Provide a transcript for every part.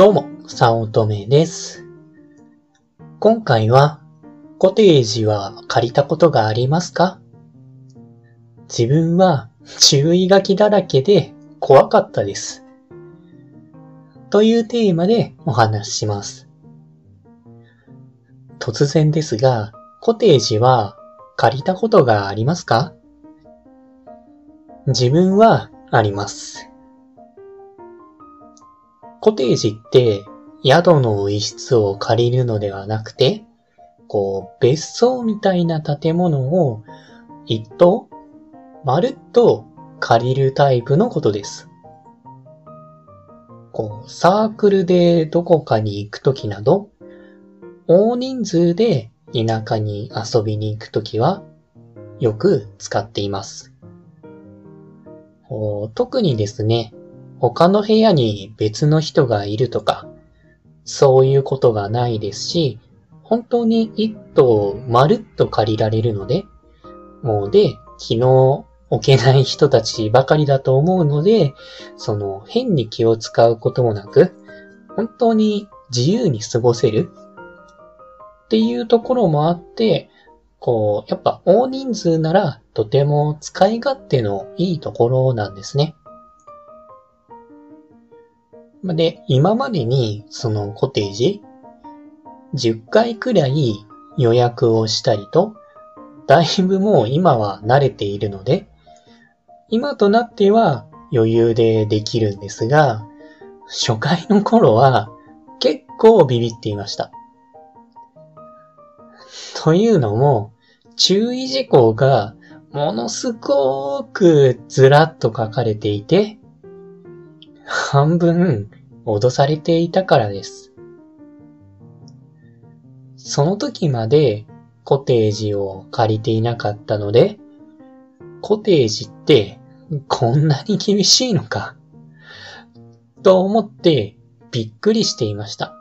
どうも、さおとめです。今回は、コテージは借りたことがありますか？自分は注意書きだらけで怖かったです。というテーマでお話しします。突然ですが、コテージは借りたことがありますか？自分はあります。コテージって宿の一室を借りるのではなくて、こう、別荘みたいな建物を一棟、まるっと借りるタイプのことです。こう、サークルでどこかに行くときなど、大人数で田舎に遊びに行くときは、よく使っています。特にですね、他の部屋に別の人がいるとか、そういうことがないですし、本当に一棟まるっと借りられるので、もうで、気の置けない人たちばかりだと思うので、その変に気を使うこともなく、本当に自由に過ごせるっていうところもあって、こう、やっぱ大人数ならとても使い勝手のいいところなんですね。で、今までにそのコテージ、10回くらい予約をしたりと、だいぶもう今は慣れているので、今となっては余裕でできるんですが、初回の頃は結構ビビっていました。というのも、注意事項がものすごくずらっと書かれていて、半分脅されていたからです。その時までコテージを借りていなかったので、コテージってこんなに厳しいのか、と思ってびっくりしていました。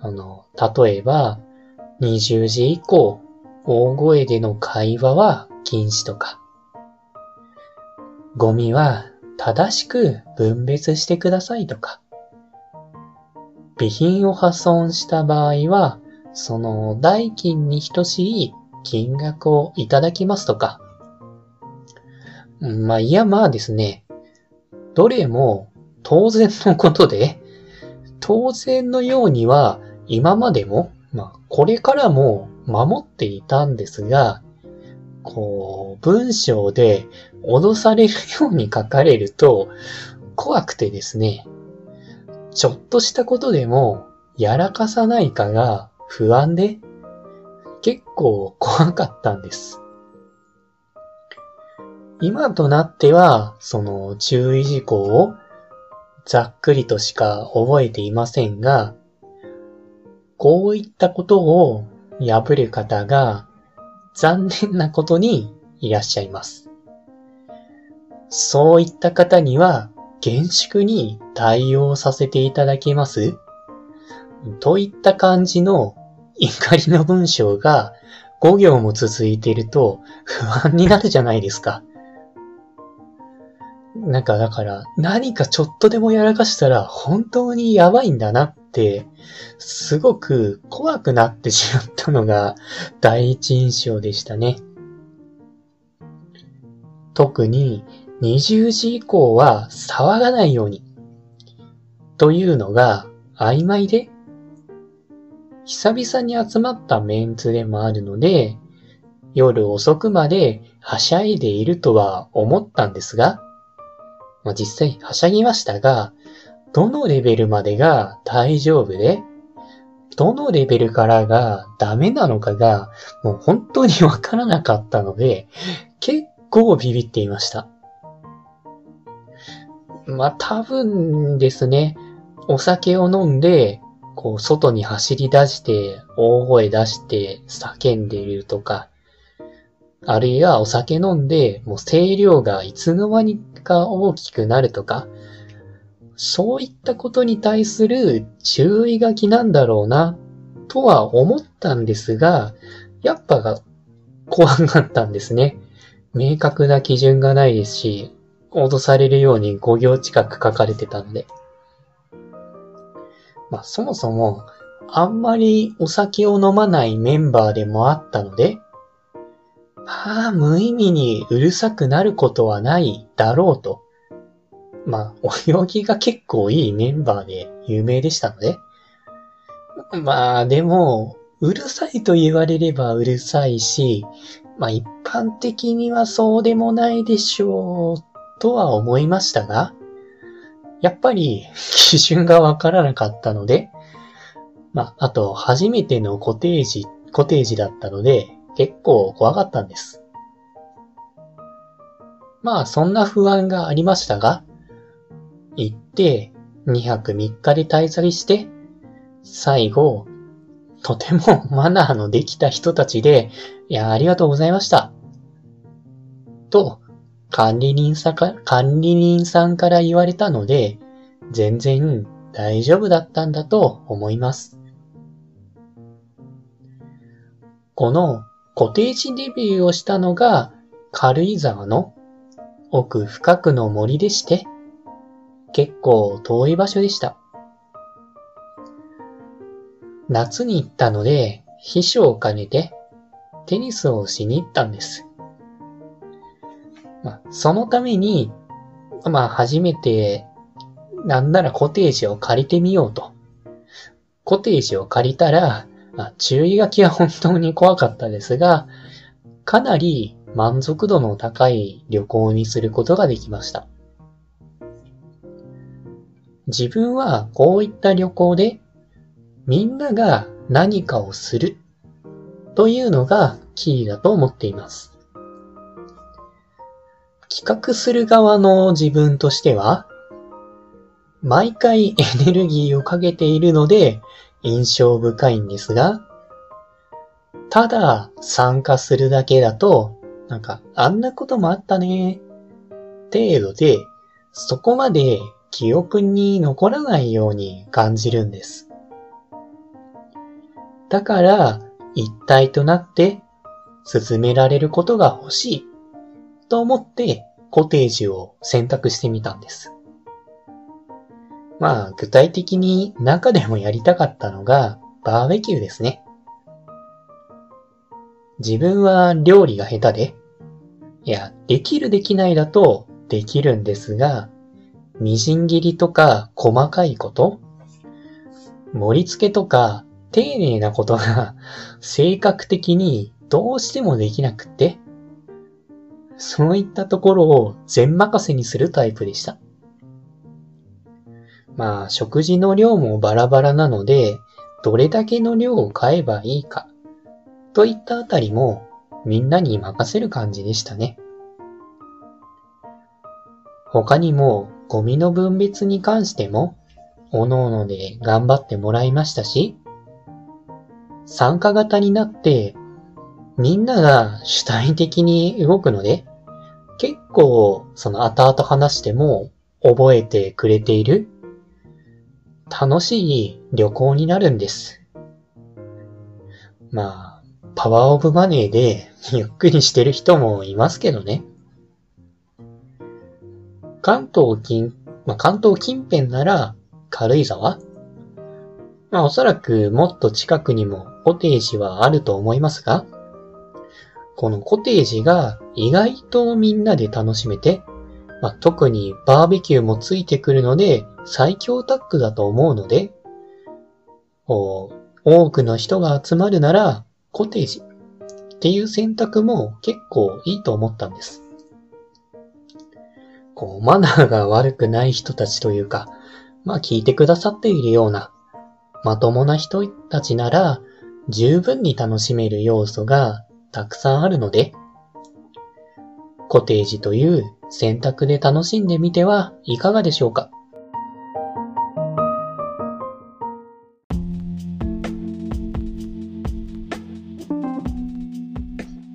あの、例えば、20時以降、大声での会話は禁止とか、ゴミは正しく分別してくださいとか、備品を破損した場合は、その代金に等しい金額をいただきますとか、まあ、いやまあですね、どれも当然のことで、当然のようには今までも、まあ、これからも守っていたんですが、こう、文章で脅されるように書かれると怖くてですね、ちょっとしたことでもやらかさないかが不安で結構怖かったんです。今となっては、その注意事項をざっくりとしか覚えていませんが、こういったことを破る方が残念なことにいらっしゃいます。そういった方には厳粛に対応させていただけますといった感じの怒りの文章が5行も続いていると不安になるじゃないですか。なんかだから何かちょっとでもやらかしたら本当にやばいんだなってすごく怖くなってしまったのが第一印象でしたね。特に20時以降は騒がないようにというのが曖昧で久々に集まったメンツでもあるので夜遅くまではしゃいでいるとは思ったんですが、まあ、実際はしゃぎましたが、どのレベルまでが大丈夫で、どのレベルからがダメなのかが、もう本当にわからなかったので、結構ビビっていました。まあ、多分ですね、お酒を飲んで、こう、外に走り出して、大声出して、叫んでいるとか、あるいはお酒飲んで、もう声量がいつの間にか大きくなるとか、そういったことに対する注意書きなんだろうな、とは思ったんですが、やっぱが怖かったんですね。明確な基準がないですし、脅されるように5行近く書かれてたので。まあそもそもあんまりお酒を飲まないメンバーでもあったので、まあ無意味にうるさくなることはないだろうと。まあ泳ぎが結構いいメンバーで有名でしたので、まあでも、うるさいと言われればうるさいし、まあ一般的にはそうでもないでしょうとは思いましたが、やっぱり基準がわからなかったので、まあ、あと初めてのコテージ、コテージだったので、結構怖かったんです。まあ、そんな不安がありましたが、行って、2泊3日で滞在して、最後、とてもマナーのできた人たちで、いや、ありがとうございました。と、管理人さか、管理人さんから言われたので、全然大丈夫だったんだと思います。このコテージデビューをしたのが軽井沢の奥深くの森でして、結構遠い場所でした。夏に行ったので、秘書を兼ねてテニスをしに行ったんです。まあ、そのために、まあ、初めて、なんならコテージを借りてみようと。コテージを借りたら、あ、注意書きは本当に怖かったですが、かなり満足度の高い旅行にすることができました。自分はこういった旅行でみんなが何かをするというのがキーだと思っています。企画する側の自分としては、毎回エネルギーをかけているので印象深いんですが、ただ参加するだけだと、なんか、あんなこともあったね、程度で、そこまで記憶に残らないように感じるんです。だから、一体となって進められることが欲しいと思ってコテージを選択してみたんです。まあ、具体的に中でもやりたかったのがバーベキューですね。自分は料理が下手で、いや、できるできないだとできるんですが、みじん切りとか細かいこと、盛り付けとか丁寧なことが性格的にどうしてもできなくって、そういったところを全任せにするタイプでした。まあ、食事の量もバラバラなので、どれだけの量を買えばいいか、といったあたりもみんなに任せる感じでしたね。他にもゴミの分別に関しても、おのおので頑張ってもらいましたし、参加型になって、みんなが主体的に動くので、結構その後々話しても覚えてくれている楽しい旅行になるんです。まあ、パワーオブマネーで ゆっくりしてる人もいますけどね。関東近、まあ、関東近辺なら軽井沢？まあおそらくもっと近くにもコテージはあると思いますが、このコテージが意外とみんなで楽しめて、まあ、特にバーベキューもついてくるので最強タッグだと思うので、多くの人が集まるならコテージっていう選択も結構いいと思ったんです。こう、マナーが悪くない人たちというか、まあ聞いてくださっているような、まともな人たちなら、十分に楽しめる要素がたくさんあるので、コテージという選択で楽しんでみてはいかがでしょうか？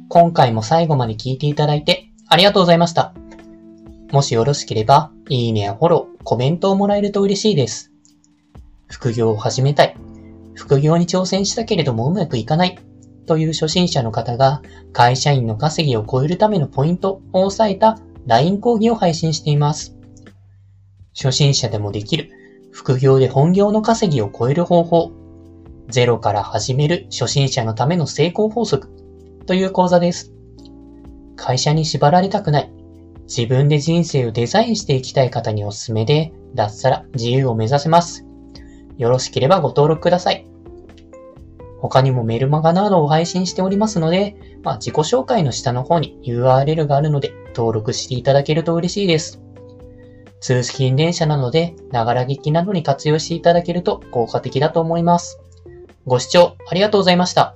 今回も最後まで聞いていただいてありがとうございました。もしよろしければ、いいねやフォロー、コメントをもらえると嬉しいです。副業を始めたい。副業に挑戦したけれどもうまくいかない。という初心者の方が会社員の稼ぎを超えるためのポイントを押さえた LINE 講義を配信しています。初心者でもできる副業で本業の稼ぎを超える方法、ゼロから始める初心者のための成功法則という講座です。会社に縛られたくない、自分で人生をデザインしていきたい方におすすめで、脱サラ自由を目指せます。よろしければご登録ください。他にもメルマガなどを配信しておりますので、まあ、自己紹介の下の方に URL があるので登録していただけると嬉しいです。通勤電車なので、ながら聞きなどに活用していただけると効果的だと思います。ご視聴ありがとうございました。